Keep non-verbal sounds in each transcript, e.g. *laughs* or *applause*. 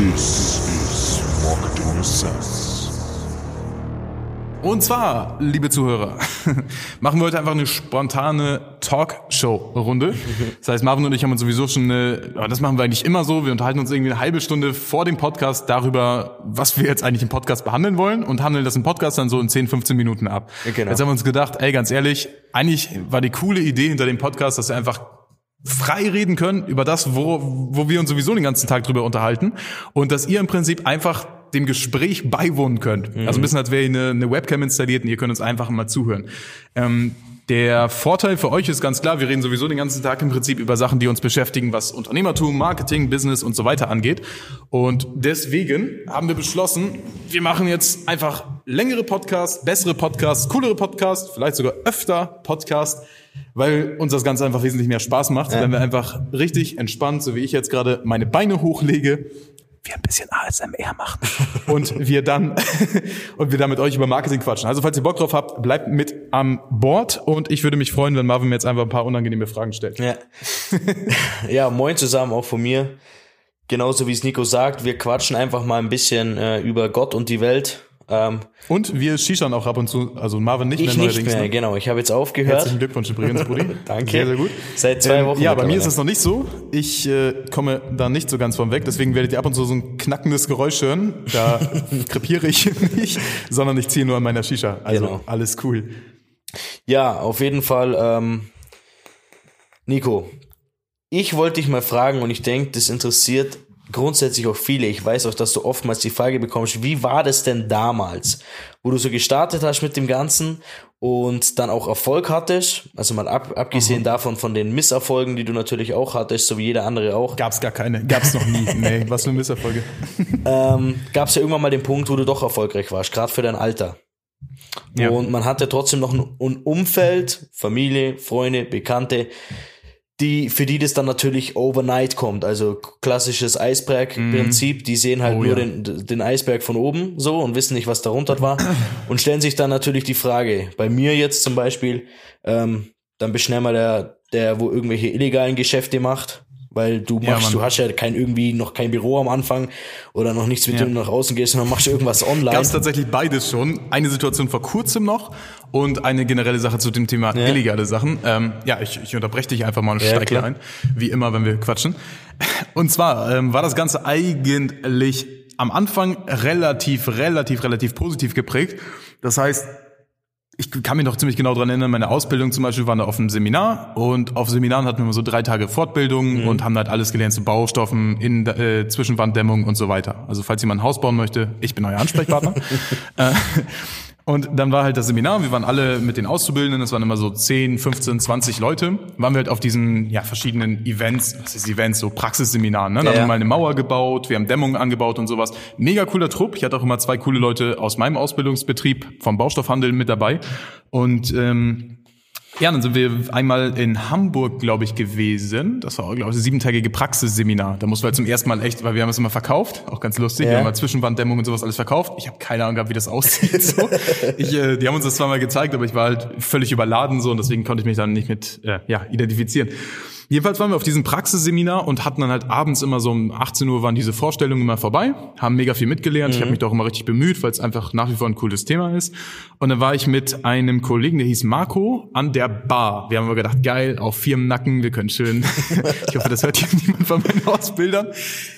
This is Marketing Sense. Und zwar, liebe Zuhörer, *laughs* machen wir heute einfach eine spontane Talkshow-Runde. Das heißt, Marvin und ich haben uns sowieso schon eine, das machen wir eigentlich immer so, wir unterhalten uns irgendwie eine halbe Stunde vor dem Podcast darüber, was wir jetzt eigentlich im Podcast behandeln wollen und handeln das im Podcast dann so in 10, 15 Minuten ab. Genau. Jetzt haben wir uns gedacht, ey, ganz ehrlich, eigentlich war die coole Idee hinter dem Podcast, dass wir einfach frei reden können über das, wo, wo wir uns sowieso den ganzen Tag drüber unterhalten und dass ihr im Prinzip einfach dem Gespräch beiwohnen könnt. Mhm. Also ein bisschen, als wäre eine, eine Webcam installiert und ihr könnt uns einfach mal zuhören. Ähm, der Vorteil für euch ist ganz klar, wir reden sowieso den ganzen Tag im Prinzip über Sachen, die uns beschäftigen, was Unternehmertum, Marketing, Business und so weiter angeht. Und deswegen haben wir beschlossen, wir machen jetzt einfach längere Podcasts, bessere Podcasts, coolere Podcasts, vielleicht sogar öfter Podcasts, weil uns das Ganze einfach wesentlich mehr Spaß macht, wenn wir einfach richtig entspannt, so wie ich jetzt gerade meine Beine hochlege, wir ein bisschen ASMR machen *laughs* und wir dann *laughs* und wir dann mit euch über Marketing quatschen. Also falls ihr Bock drauf habt, bleibt mit am Bord und ich würde mich freuen, wenn Marvin mir jetzt einfach ein paar unangenehme Fragen stellt. Ja. *laughs* ja, moin zusammen auch von mir. Genauso wie es Nico sagt, wir quatschen einfach mal ein bisschen äh, über Gott und die Welt. Ähm, Und wir shishan auch ab und zu, also Marvin nicht ich mehr nicht neuerdings. mehr, ne? genau. Ich habe jetzt aufgehört. Herzlichen Glückwunsch übrigens, Brudi. *laughs* Danke. Sehr, sehr gut. Seit zwei Ähm, Wochen Ja, bei mir ist es noch nicht so. Ich äh, komme da nicht so ganz von weg. Deswegen werdet ihr ab und zu so ein knackendes Geräusch hören. Da *laughs* krepiere ich nicht, sondern ich ziehe nur an meiner Shisha. Also Genau. alles cool. Ja, auf jeden Fall. Ähm, Nico, ich wollte dich mal fragen und ich denke, das interessiert grundsätzlich auch viele. Ich weiß auch, dass du oftmals die Frage bekommst, wie war das denn damals, wo du so gestartet hast mit dem Ganzen und dann auch Erfolg hattest? Also mal ab, abgesehen davon von den Misserfolgen, die du natürlich auch hattest, so wie jeder andere auch. Gab's gar keine. Gab's noch nie. Nee, *laughs* was für Misserfolge. ähm, gab es ja irgendwann mal den Punkt, wo du doch erfolgreich warst, gerade für dein Alter. Ja. Und man hatte trotzdem noch ein Umfeld, Familie, Freunde, Bekannte, die, für die das dann natürlich overnight kommt. Also klassisches Eisberg-Prinzip. Die sehen halt Oh, nur ja. den, den Eisberg von oben so und wissen nicht, was darunter war. und stellen sich dann natürlich die Frage, bei mir jetzt zum Beispiel, ähm, dann bist du schnell mal der, der, wo irgendwelche illegalen Geschäfte macht. Weil du Ja, machst, Mann. du hast ja kein irgendwie noch kein Büro am Anfang oder noch nichts, mit Ja. dem du nach außen gehst, sondern machst irgendwas online. Gab's tatsächlich beides schon. Eine Situation vor kurzem noch und eine generelle Sache zu dem Thema illegale Sachen. Ähm, ja, ich, ich unterbreche dich einfach mal und Ja, steige ein. Wie immer, wenn wir quatschen. Und zwar ähm, war das Ganze eigentlich am Anfang relativ, relativ, relativ positiv geprägt. Das heißt, ich kann mich noch ziemlich genau dran erinnern, meine Ausbildung zum Beispiel war da auf einem Seminar und auf Seminaren hatten wir immer so drei Tage Fortbildung und haben halt alles gelernt zu Baustoffen, in, äh, Zwischenwanddämmung und so weiter. Also falls jemand ein Haus bauen möchte, ich bin euer Ansprechpartner. *laughs* *laughs* äh, und dann war halt das Seminar, wir waren alle mit den Auszubildenden, es waren immer so 10, 15, 20 Leute, waren wir halt auf diesen ja, verschiedenen Events, was ist Events, so Praxisseminaren, ne? Da Ja, haben wir mal eine Mauer gebaut, wir haben Dämmungen angebaut und sowas. Mega cooler Trupp. Ich hatte auch immer zwei coole Leute aus meinem Ausbildungsbetrieb vom Baustoffhandel mit dabei. Und ähm, ja, dann sind wir einmal in Hamburg, glaube ich, gewesen. Das war, glaube ich, ein siebentägige Praxisseminar. Da mussten wir zum ersten Mal echt, weil wir haben es immer verkauft, auch ganz lustig. Ja. Wir haben mal Zwischenwanddämmung und sowas alles verkauft. Ich habe keine Ahnung gehabt, wie das aussieht. *laughs* So. Ich, äh, die haben uns das zwar mal gezeigt, aber ich war halt völlig überladen so und deswegen konnte ich mich dann nicht mit äh, ja, identifizieren. Jedenfalls waren wir auf diesem Praxisseminar und hatten dann halt abends immer so um 18 Uhr waren diese Vorstellungen immer vorbei, haben mega viel mitgelernt. Ich habe mich da auch immer richtig bemüht, weil es einfach nach wie vor ein cooles Thema ist. Und dann war ich mit einem Kollegen, der hieß Marco, an der Bar. Wir haben immer gedacht, geil, auf Firmennacken, wir können schön. *laughs* ich hoffe, das hört hier niemand von meinen Ausbildern.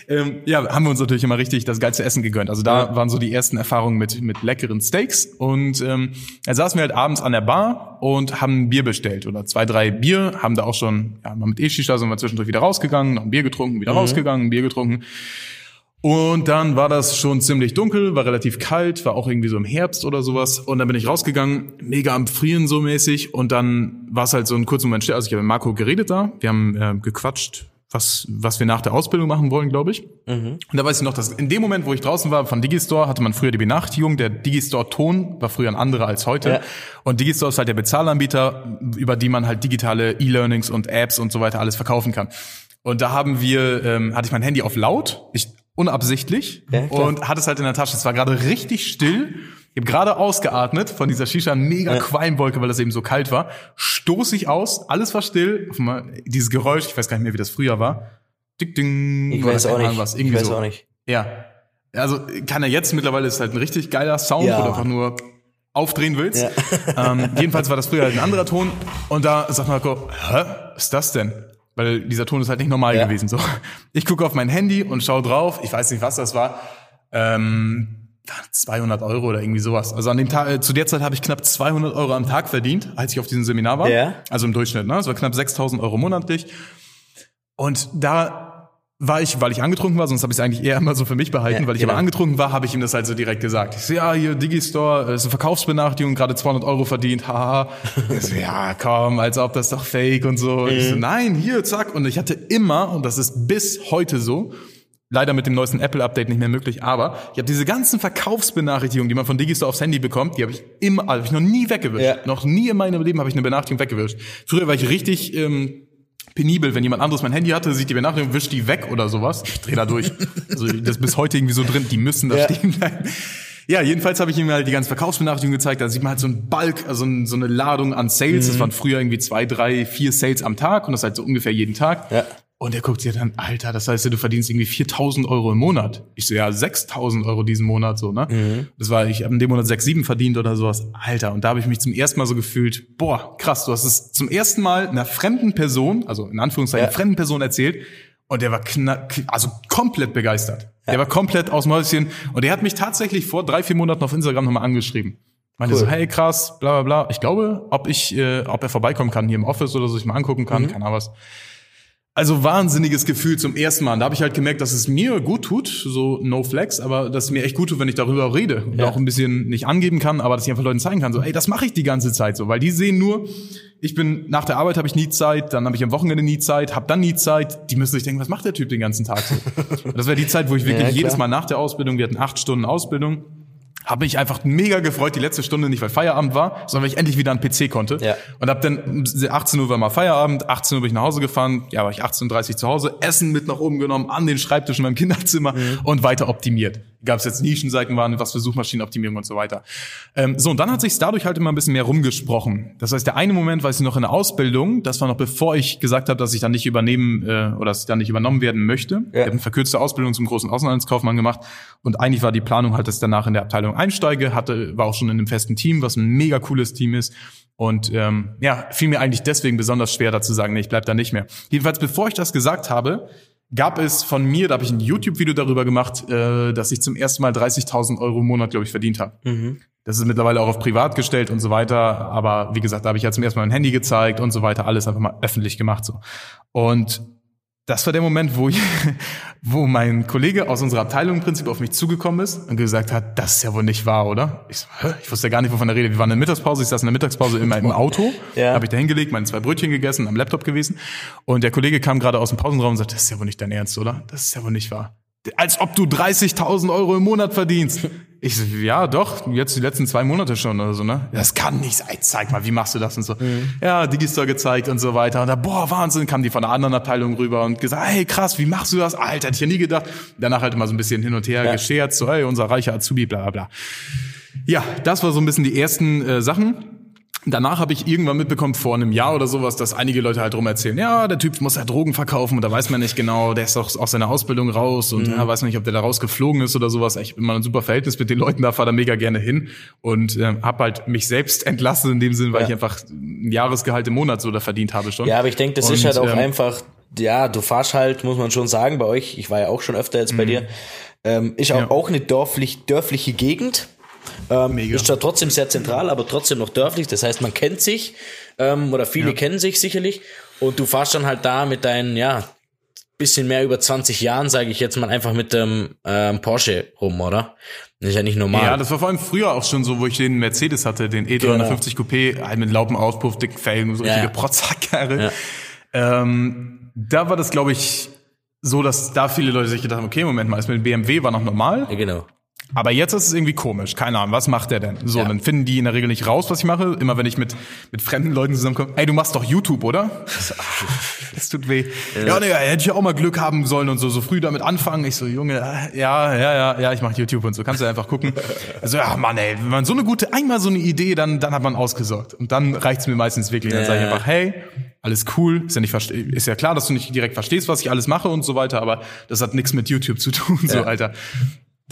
Ähm, ja, haben wir uns natürlich immer richtig das geilste Essen gegönnt. Also da waren so die ersten Erfahrungen mit, mit leckeren Steaks. Und ähm, da saßen wir halt abends an der Bar und haben ein Bier bestellt oder zwei, drei Bier, haben da auch schon, ja, mal mit E-Shisha sind wir zwischendurch wieder rausgegangen, noch ein Bier getrunken, wieder rausgegangen, ein Bier getrunken. Und dann war das schon ziemlich dunkel, war relativ kalt, war auch irgendwie so im Herbst oder sowas. Und dann bin ich rausgegangen, mega am Frieren so mäßig. Und dann war es halt so ein kurzer Moment still. Also ich habe mit Marco geredet da, wir haben äh, gequatscht, was, was wir nach der Ausbildung machen wollen, glaube ich. Und da weiß ich noch, dass in dem Moment, wo ich draußen war von Digistore, hatte man früher die Benachrichtigung, der Digistore-Ton war früher ein anderer als heute. Ja. Und Digistore ist halt der Bezahlanbieter, über die man halt digitale E-Learnings und Apps und so weiter alles verkaufen kann. Und da haben wir, ähm, hatte ich mein Handy auf laut, ich unabsichtlich Ja, und hatte es halt in der Tasche. Es war gerade richtig still. Ich habe gerade ausgeatmet von dieser Shisha, mega Qualmwolke, weil das eben so kalt war. Stoß ich aus, alles war still. Dieses Geräusch, ich weiß gar nicht mehr, wie das früher war. Dick, ding, Ich weiß auch nicht. Was, ich irgendwie weiß so. auch nicht. Ja. Also kann er jetzt, mittlerweile ist halt ein richtig geiler Sound, Ja. wo du einfach nur aufdrehen willst. Ja. *laughs* Ähm, jedenfalls war das früher halt ein anderer Ton. Und da sagt Marco, hä, was ist das denn? Weil dieser Ton ist halt nicht normal Ja. gewesen. So, Ich gucke auf mein Handy und schaue drauf. Ich weiß nicht, was das war. Ähm, 200 Euro oder irgendwie sowas. Also an dem Tag, äh, zu der Zeit habe ich knapp 200 Euro am Tag verdient, als ich auf diesem Seminar war. Ja. Also im Durchschnitt, ne? Das war knapp 6000 Euro monatlich. Und da war ich, weil ich angetrunken war, sonst habe ich es eigentlich eher immer so für mich behalten, Ja, weil ich genau. aber angetrunken war, habe ich ihm das halt so direkt gesagt. Ich so, ja, hier Digistore, äh, ist eine Verkaufsbenachrichtigung, gerade 200 Euro verdient, haha. *laughs* Ich so, ja, komm, als ob das doch fake und so. Ich Mhm. so, nein, hier, zack. Und ich hatte immer, und das ist bis heute so, leider mit dem neuesten Apple-Update nicht mehr möglich, aber ich habe diese ganzen Verkaufsbenachrichtigungen, die man von Digistore aufs Handy bekommt, die habe ich immer, hab ich noch nie weggewischt. Ja. Noch nie in meinem Leben habe ich eine Benachrichtigung weggewischt. Früher war ich richtig ähm, penibel, wenn jemand anderes mein Handy hatte, sieht die Benachrichtigung, wischt die weg oder sowas. Ich drehe da durch. *laughs* Also das ist bis heute irgendwie so drin, die müssen da Ja. stehen bleiben. Ja, jedenfalls habe ich ihm halt die ganzen Verkaufsbenachrichtigungen gezeigt. Da sieht man halt so ein Bulk, also so eine Ladung an Sales. Mhm. Das waren früher irgendwie zwei, drei, vier Sales am Tag und das halt so ungefähr jeden Tag. Ja. Und er guckt sich dann, Alter, das heißt ja, du verdienst irgendwie 4000 Euro im Monat. Ich so, ja, 6000 Euro diesen Monat, so, ne? Mhm. Das war, ich habe in dem Monat 6, 7 verdient oder sowas. Alter, und da habe ich mich zum ersten Mal so gefühlt, boah, krass, du hast es zum ersten Mal einer fremden Person, also in Anführungszeichen Ja. fremden Person erzählt. Und der war knack, also komplett begeistert. Der war komplett aus dem Häuschen. Und der hat mich tatsächlich vor drei, vier Monaten auf Instagram nochmal angeschrieben. Meinte Cool. so, hey krass, bla bla bla. Ich glaube, ob ich, äh, ob er vorbeikommen kann hier im Office oder so, ich mal angucken Mhm. kann, keine Ahnung was. Also wahnsinniges Gefühl zum ersten Mal. Und Da habe ich halt gemerkt, dass es mir gut tut, so no flex, aber dass es mir echt gut tut, wenn ich darüber rede und Ja. auch ein bisschen nicht angeben kann, aber dass ich einfach Leuten zeigen kann, so, ey, das mache ich die ganze Zeit so, weil die sehen nur, ich bin nach der Arbeit habe ich nie Zeit, dann habe ich am Wochenende nie Zeit, habe dann nie Zeit. Die müssen sich denken, was macht der Typ den ganzen Tag so? *laughs* Das wäre die Zeit, wo ich wirklich Ja, jedes Mal nach der Ausbildung, wir hatten acht Stunden Ausbildung, habe mich einfach mega gefreut, die letzte Stunde nicht, weil Feierabend war, sondern weil ich endlich wieder an PC konnte. Ja. Und hab dann um 18 Uhr war mal Feierabend, 18 Uhr bin ich nach Hause gefahren, ja, war ich 18.30 Uhr zu Hause, Essen mit nach oben genommen, an den Schreibtisch in meinem *laughs* Kinderzimmer Mhm. und weiter optimiert. Gab es jetzt Nischenseiten waren, was für Suchmaschinenoptimierung und so weiter. Ähm, so, und dann hat sich dadurch halt immer ein bisschen mehr rumgesprochen. Das heißt, der eine Moment, weiß ich noch in der Ausbildung, das war noch bevor ich gesagt habe, dass ich dann nicht übernehmen äh, oder dass ich dann nicht übernommen werden möchte. Ich habe eine verkürzte Ausbildung zum großen Außenhandelskaufmann gemacht und eigentlich war die Planung halt, dass danach in der Abteilung einsteige, hatte, war auch schon in einem festen Team, was ein mega cooles Team ist. Und ähm, ja, fiel mir eigentlich deswegen besonders schwer, dazu sagen, nee, ich bleib da nicht mehr. Jedenfalls, bevor ich das gesagt habe, gab es von mir, da habe ich ein YouTube-Video darüber gemacht, äh, dass ich zum ersten Mal 30.000 Euro im Monat, glaube ich, verdient habe. Das ist mittlerweile auch auf privat gestellt und so weiter. Aber wie gesagt, da habe ich ja zum ersten Mal mein Handy gezeigt und so weiter, alles einfach mal öffentlich gemacht so. Und das war der Moment, wo ich, *laughs* wo mein Kollege aus unserer Abteilung im Prinzip auf mich zugekommen ist und gesagt hat, das ist ja wohl nicht wahr, oder? Ich, so, Hä? ich wusste ja gar nicht, wovon er redet. Wir waren in der Mittagspause, ich saß in der Mittagspause immer im Auto, Ja. habe ich da hingelegt, meine zwei Brötchen gegessen, am Laptop gewesen. Und der Kollege kam gerade aus dem Pausenraum und sagte, das ist ja wohl nicht dein Ernst, oder? Das ist ja wohl nicht wahr. Als ob du 30.000 Euro im Monat verdienst. Ich so, ja, doch, jetzt die letzten zwei Monate schon oder so, ne? Das kann nicht sein. Zeig mal, wie machst du das und so. Ja, Digistore gezeigt und so weiter. Und da, boah, Wahnsinn, kam die von einer anderen Abteilung rüber und gesagt, hey, krass, wie machst du das? Alter, hätte ich ja nie gedacht. Danach halt immer so ein bisschen hin und her Ja. gescherzt, so, hey, unser reicher Azubi, bla, bla, bla. Ja, das war so ein bisschen die ersten äh, Sachen. Danach habe ich irgendwann mitbekommen, vor einem Jahr oder sowas, dass einige Leute halt rum erzählen, ja, der Typ muss ja Drogen verkaufen und da weiß man nicht genau, der ist doch aus seiner Ausbildung raus und ja, weiß nicht, ob der da rausgeflogen ist oder sowas. Ich habe immer ein super Verhältnis mit den Leuten, da fahre da mega gerne hin und äh, habe halt mich selbst *laughs* entlassen in dem Sinn, weil Ja. ich einfach ein Jahresgehalt im Monat so da verdient habe schon. Ja, aber ich denke, das ist Und, halt auch ähm, einfach, ja, du fahrst halt, muss man schon sagen, bei euch, ich war ja auch schon öfter jetzt bei dir, ähm, ist auch, Mhm. Ja. auch eine dörflich, dörfliche Gegend. Ähm. Ist zwar trotzdem sehr zentral, aber trotzdem noch dörflich. Das heißt, man kennt sich, ähm, oder viele Ja. kennen sich sicherlich. Und du fahrst dann halt da mit deinen, ja, bisschen mehr über 20 Jahren, sage ich jetzt mal, einfach mit dem ähm, Porsche rum, oder? Das ist ja nicht normal. Ja, das war vor allem früher auch schon so, wo ich den Mercedes hatte, den E350 Coupé, halt mit lautem Auspuff, dicken Felgen, so Ja, richtige ja. Protzerkarre. Ähm, da war das, glaube ich, so, dass da viele Leute sich gedacht haben, okay, Moment mal, ist mit dem BMW war noch normal, ja, genau. Aber jetzt ist es irgendwie komisch. Keine Ahnung, was macht der denn? So, Ja. dann finden die in der Regel nicht raus, was ich mache. Immer wenn ich mit, mit fremden Leuten zusammenkomme, ey, du machst doch YouTube, oder? *laughs* Das tut weh. Ja, nee, hätte ich ja auch mal Glück haben sollen und so, so früh damit anfangen. Ich so, Junge, äh, ja, ja, ja, ja, ich mache YouTube und so. Kannst du einfach gucken. *laughs* Also, ja, Mann, ey, wenn man so eine gute, einmal so eine Idee, dann, dann hat man ausgesorgt. Und dann reicht's mir meistens wirklich. Dann Ja. sage ich einfach, hey, alles cool, ist ja nicht ist ja klar, dass du nicht direkt verstehst, was ich alles mache und so weiter, aber das hat nichts mit YouTube zu tun, so Ja. Alter.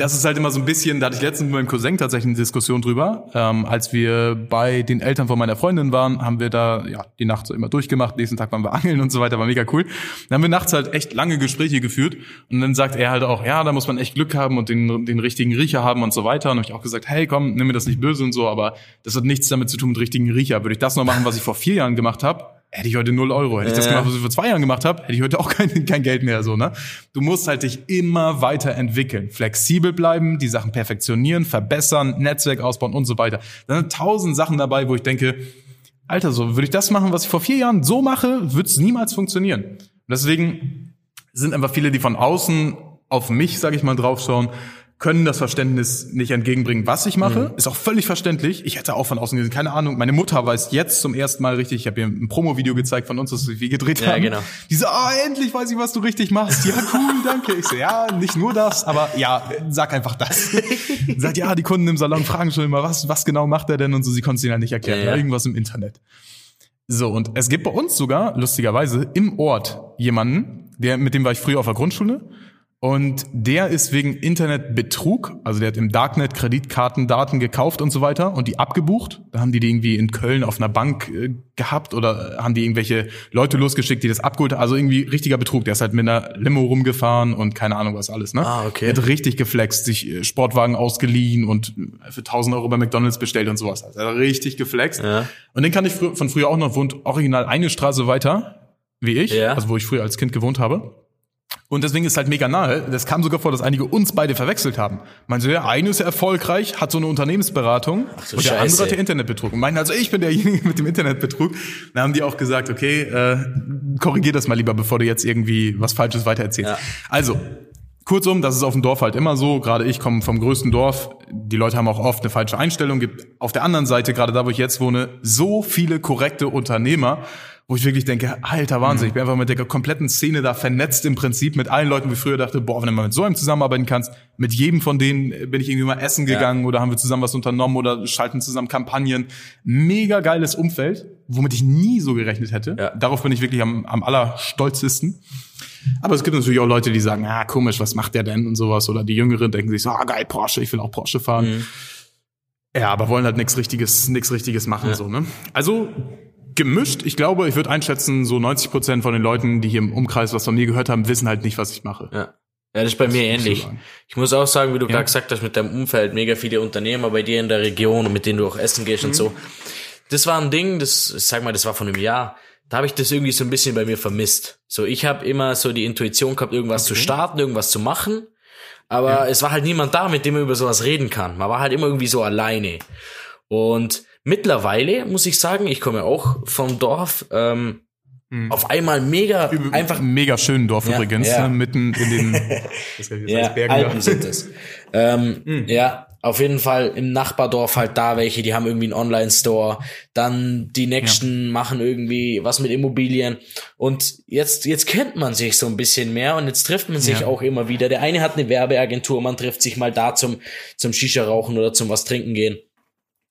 Das ist halt immer so ein bisschen, da hatte ich letztens mit meinem Cousin tatsächlich eine Diskussion drüber. Ähm, als wir bei den Eltern von meiner Freundin waren, haben wir da ja die Nacht so immer durchgemacht. Nächsten Tag waren wir angeln und so weiter, war mega cool. Dann haben wir nachts halt echt lange Gespräche geführt und dann sagt er halt auch, ja, da muss man echt Glück haben und den, den richtigen Riecher haben und so weiter. Und habe ich auch gesagt, hey, komm, nimm mir das nicht böse und so, aber das hat nichts damit zu tun mit richtigen Riecher. Würde ich das noch machen, was ich vor vier Jahren gemacht habe, hätte ich heute null Euro. Hätte ich das gemacht, was ich vor zwei Jahren gemacht habe, hätte ich heute auch *laughs* kein, kein Geld mehr. So, ne? Du musst halt dich immer weiterentwickeln, flexibel bleiben, die Sachen perfektionieren, verbessern, Netzwerk ausbauen und so weiter. Da sind tausend Sachen dabei, wo ich denke, Alter, so würde ich das machen, was ich vor vier Jahren so mache, wird es niemals funktionieren. Und deswegen sind einfach viele, die von außen auf mich, sage ich mal, draufschauen, können das Verständnis nicht entgegenbringen, was ich mache. Ist auch völlig verständlich. Ich hätte auch von außen gesehen, keine Ahnung. Meine Mutter weiß jetzt zum ersten Mal richtig, ich habe ihr ein Promo-Video gezeigt von uns, das wir gedreht Ja, haben. genau. Die so, ah, endlich weiß ich, was du richtig machst. Ja, cool, *laughs* danke. Ich so, ja, nicht nur das, aber ja, sag einfach das. *laughs* Sagt, ja, die Kunden im Salon fragen schon immer, was, was genau macht er denn? Und so, sie konnten es ihnen halt nicht erklären. Ja, ja. irgendwas im Internet. So, und es gibt bei uns sogar, lustigerweise, im Ort jemanden, der, mit dem war ich früher auf der Grundschule. Und der ist wegen Internetbetrug, also der hat im Darknet Kreditkartendaten gekauft und so weiter und die abgebucht. Da haben die die irgendwie in Köln auf einer Bank äh, gehabt oder haben die irgendwelche Leute losgeschickt, die das abgeholt haben. Also irgendwie richtiger Betrug. Der ist halt mit einer Limo rumgefahren und keine Ahnung was alles. Ne? Ah, okay. Der hat richtig geflext, sich äh, Sportwagen ausgeliehen und äh, für 1000 Euro bei McDonalds bestellt und sowas. Also er hat richtig geflext. Ja. Und den kann ich frü von früher auch noch, wohnt original eine Straße weiter, wie ich, Ja. also wo ich früher als Kind gewohnt habe. Und deswegen ist halt mega nahe. Das kam sogar vor, dass einige uns beide verwechselt haben. Man so, der eine ist ja erfolgreich, hat so eine Unternehmensberatung du und der Scheiße. andere hat ja Internetbetrug. Und meinen also, ich bin derjenige *laughs* mit dem Internetbetrug. Dann haben die auch gesagt, okay, äh, korrigier das mal lieber, bevor du jetzt irgendwie was Falsches weitererzählst. Ja. Also, Kurzum, das ist auf dem Dorf halt immer so. Gerade ich komme vom größten Dorf. Die Leute haben auch oft eine falsche Einstellung. Gibt auf der anderen Seite, gerade da, wo ich jetzt wohne, so viele korrekte Unternehmer, wo ich wirklich denke, alter Wahnsinn, ich bin einfach mit der kompletten Szene da vernetzt im Prinzip mit allen Leuten, ich früher dachte, boah, wenn du mal mit so einem zusammenarbeiten kannst, mit jedem von denen äh, bin ich irgendwie mal essen gegangen oder haben wir zusammen was unternommen oder schalten zusammen Kampagnen. Mega geiles Umfeld, womit ich nie so gerechnet hätte. Ja. Darauf bin ich wirklich am, am allerstolzesten. Aber es gibt natürlich auch Leute, die sagen, ah, komisch, was macht der denn und sowas. Oder die Jüngeren denken sich so, ah, geil, Porsche, ich will auch Porsche fahren. Mhm. Ja, aber wollen halt nichts Richtiges, nichts Richtiges machen, so, ne? Also, gemischt. Ich glaube, ich würde einschätzen, so 90 Prozent von den Leuten, die hier im Umkreis was von mir gehört haben, wissen halt nicht, was ich mache. Ja. Ja, das ist bei mir muss ich ähnlich. Ich muss auch sagen, wie du Ja. gerade gesagt hast, mit deinem Umfeld, mega viele Unternehmer bei dir in der Region und mit denen du auch essen gehst Mhm. und so. Das war ein Ding, das, ich sag mal, das war von einem Jahr. Da habe ich das irgendwie so ein bisschen bei mir vermisst. So, ich habe immer so die Intuition gehabt, irgendwas zu starten, irgendwas zu machen. Aber es war halt niemand da, mit dem man über sowas reden kann. Man war halt immer irgendwie so alleine. Und mittlerweile muss ich sagen, ich komme auch vom Dorf, ähm, auf einmal mega einfach Mega schönen Dorf Ja, übrigens, ja. Ne, mitten in den *laughs* das heißt Ja, Bergen Alpen da. sind es. ähm, Ja, auf jeden Fall im Nachbardorf halt da welche, die haben irgendwie einen Online-Store. Dann die nächsten machen irgendwie was mit Immobilien. Und jetzt, jetzt kennt man sich so ein bisschen mehr und jetzt trifft man sich Ja. auch immer wieder. Der eine hat eine Werbeagentur, man trifft sich mal da zum, zum Shisha rauchen oder zum was trinken gehen.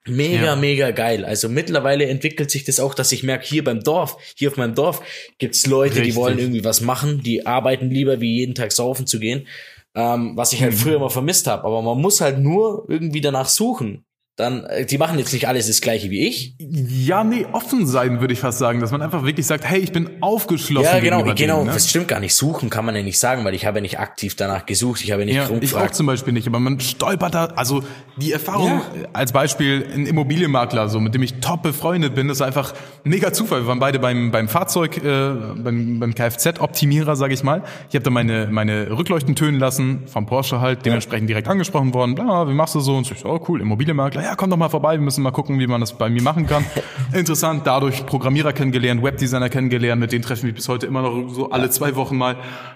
Mega, Ja. mega geil. Also mittlerweile entwickelt sich das auch, dass ich merke, hier beim Dorf, hier auf meinem Dorf gibt's Leute, die Richtig. wollen irgendwie was machen, die arbeiten lieber, wie jeden Tag saufen zu gehen. Ähm, was ich halt Mhm. früher immer vermisst habe. Aber man muss halt nur irgendwie danach suchen. Dann, äh, die machen jetzt nicht alles das gleiche wie ich. Ja, nee, offen sein, würde ich fast sagen, dass man einfach wirklich sagt, hey, ich bin aufgeschlossen. Ja, genau, genau. denen, ne? Das stimmt gar nicht. Suchen kann man ja nicht sagen, weil ich habe ja nicht aktiv danach gesucht. Ich habe ja nicht Ja, ich auch zum Beispiel nicht, aber man stolpert da, also die Erfahrung Ja. als Beispiel ein Immobilienmakler, so mit dem ich top befreundet bin, das ist einfach mega Zufall. Wir waren beide beim beim Fahrzeug, äh, beim, beim Kfz-Optimierer, sage ich mal. Ich habe da meine meine Rückleuchten tönen lassen vom Porsche halt, dementsprechend direkt angesprochen worden. Bla, wie machst du so? Und so, oh cool, Immobilienmakler. Ja, komm doch mal vorbei, wir müssen mal gucken, wie man das bei mir machen kann. *laughs* Interessant, dadurch Programmierer kennengelernt, Webdesigner kennengelernt, mit denen treffen wir bis heute immer noch so alle zwei Wochen mal.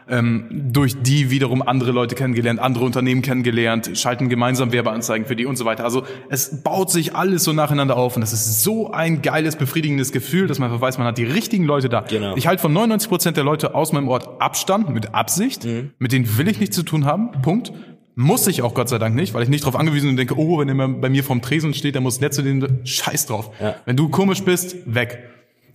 Ähm, durch die wiederum andere Leute kennengelernt, andere Unternehmen kennengelernt, schalten gemeinsam Werbeanzeigen für die und so weiter. Also es baut sich alles so nacheinander auf und das ist so ein geiles, befriedigendes Gefühl, dass man einfach weiß, man hat die richtigen Leute da. Genau. Ich halte von 99 Prozent der Leute aus meinem Ort Abstand mit Absicht. Mit denen will ich nichts zu tun haben. Punkt. Muss ich auch Gott sei Dank nicht, weil ich nicht darauf angewiesen bin und denke, oh, wenn er bei mir vorm Tresen steht, der muss nett zu dem, scheiß drauf. Ja. Wenn du komisch bist, weg.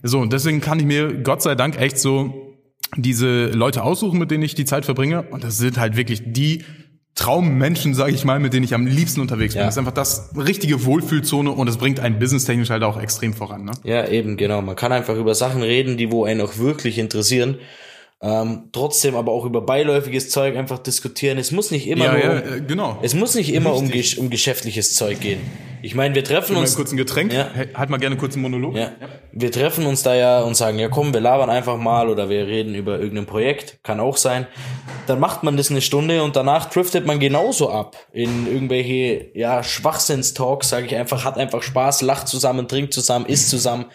So, und deswegen kann ich mir Gott sei Dank echt so diese Leute aussuchen, mit denen ich die Zeit verbringe. Und das sind halt wirklich die Traummenschen, sage ich mal, mit denen ich am liebsten unterwegs bin. Ja. Das ist einfach das richtige Wohlfühlzone und es bringt einen businesstechnisch halt auch extrem voran. Ne? Ja, eben, genau. Man kann einfach über Sachen reden, die wo einen auch wirklich interessieren. Ähm, trotzdem aber auch über beiläufiges Zeug einfach diskutieren. Es muss nicht immer Ja, nur ja, um, äh, genau. es muss nicht immer um, gesch um geschäftliches Zeug gehen. Ich meine, wir treffen Mal uns kurz ein Getränk. Ja. Halt mal gerne kurz einen Monolog. Ja. Wir treffen uns da ja und sagen, ja komm, wir labern einfach mal oder wir reden über irgendein Projekt, kann auch sein. Dann macht man das eine Stunde und danach driftet man genauso ab in irgendwelche ja, Schwachsinnstalks, sage ich einfach, hat einfach Spaß, lacht zusammen, trinkt zusammen, isst zusammen.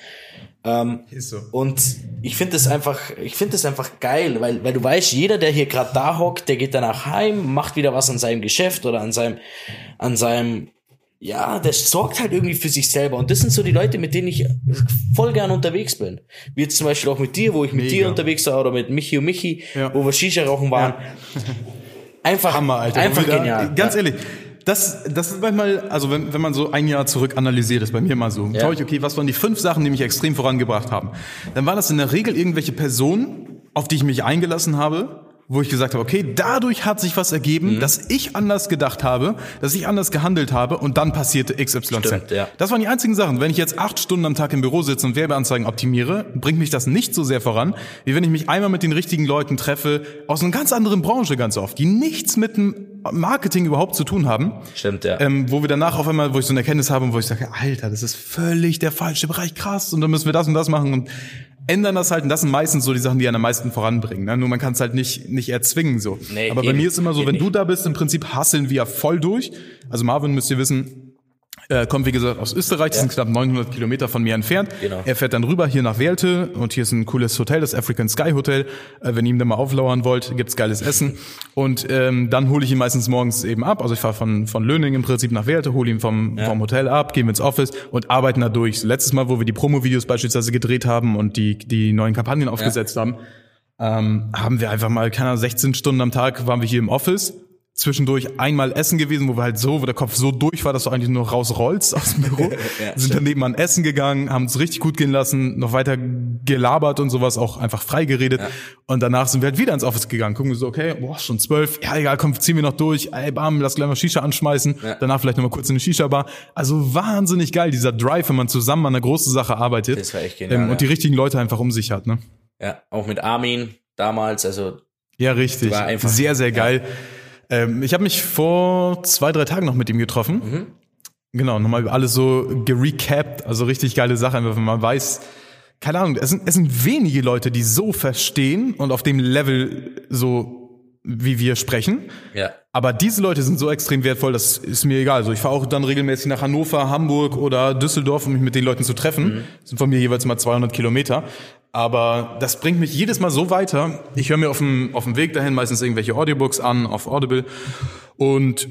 Ähm, Ist so. und ich finde das einfach, ich finde das einfach geil, weil, weil du weißt, jeder, der hier gerade da hockt, der geht danach heim, macht wieder was an seinem Geschäft oder an seinem, an seinem, ja, der sorgt halt irgendwie für sich selber. Und das sind so die Leute, mit denen ich voll gern unterwegs bin. Wie jetzt zum Beispiel auch mit dir, wo ich mit Mega. dir unterwegs war oder mit Michi und Michi, Ja. wo wir Shisha rauchen waren. Einfach, Hammer, Alter. einfach wieder- genial. Ganz ja. ehrlich. Das, das ist manchmal, also wenn, wenn man so ein Jahr zurück analysiert, ist bei mir mal so, Ja. schaue ich, okay, was waren die fünf Sachen, die mich extrem vorangebracht haben? Dann war das in der Regel irgendwelche Personen, auf die ich mich eingelassen habe, wo ich gesagt habe, okay, dadurch hat sich was Mhm. ergeben, dass ich anders gedacht habe, dass ich anders gehandelt habe und dann passierte XYZ. Stimmt, ja. Das waren die einzigen Sachen. Wenn ich jetzt acht Stunden am Tag im Büro sitze und Werbeanzeigen optimiere, bringt mich das nicht so sehr voran, wie wenn ich mich einmal mit den richtigen Leuten treffe, aus einer ganz anderen Branche ganz oft, die nichts mit dem Marketing überhaupt zu tun haben. Stimmt, ja. Ähm, wo wir danach auf einmal, wo ich so eine Erkenntnis habe und wo ich sage, Alter, das ist völlig der falsche Bereich, krass, und dann müssen wir das und das machen und ändern das halt. Und das sind meistens so die Sachen, die einen am meisten voranbringen. Ne? Nur man kann es halt nicht, nicht erzwingen so. Nee, Aber bei eben. mir ist immer so, wenn du nicht. da bist, im Prinzip hasseln wir voll durch. Also Marvin müsst ihr wissen, äh, kommt wie gesagt aus Österreich, das sind knapp 900 Kilometer von mir entfernt. Genau. Er fährt dann rüber hier nach Welte und hier ist ein cooles Hotel, das African Sky Hotel. Äh, wenn ihr ihm da mal auflauern wollt, gibt's geiles Essen. Und ähm, dann hole ich ihn meistens morgens eben ab. Also ich fahre von, von Löning im Prinzip nach Welte, hole ihn vom, vom Hotel ab, gehen ins Office und arbeiten da durch. Letztes Mal, wo wir die Promo-Videos beispielsweise gedreht haben und die, die neuen Kampagnen aufgesetzt haben, ähm, haben wir einfach mal, keine Ahnung, 16 Stunden am Tag waren wir hier im Office. Zwischendurch einmal essen gewesen, wo wir halt so, wo der Kopf so durch war, dass du eigentlich nur rausrollst aus dem *laughs* Büro. sind dann nebenan essen gegangen, haben es richtig gut gehen lassen, noch weiter gelabert und sowas, auch einfach frei geredet. Und danach sind wir halt wieder ins Office gegangen, gucken wir so, okay, boah, schon zwölf, ja egal, komm, ziehen wir noch durch, ey, bam, lass gleich mal Shisha anschmeißen, danach vielleicht noch mal kurz in eine Shisha-Bar. Also wahnsinnig geil, dieser Drive, wenn man zusammen an einer großen Sache arbeitet. Das war echt genial, Ähm, und die ja. richtigen Leute einfach um sich hat, ne? ja, auch mit Armin damals, also Ja, richtig. War einfach- sehr, sehr geil. Ähm, ich habe mich vor zwei, drei Tagen noch mit ihm getroffen. Mhm. Genau, nochmal alles so gerecapt, also richtig geile Sache, einfach wenn man weiß, keine Ahnung, es sind, es sind wenige Leute, die so verstehen und auf dem Level so, wie wir sprechen. ja. Aber diese Leute sind so extrem wertvoll, das ist mir egal. Also ich fahre auch dann regelmäßig nach Hannover, Hamburg oder Düsseldorf, um mich mit den Leuten zu treffen. Das sind von mir jeweils mal 200 Kilometer. Aber das bringt mich jedes Mal so weiter. Ich höre mir auf dem, auf dem Weg dahin meistens irgendwelche Audiobooks an, auf Audible. Und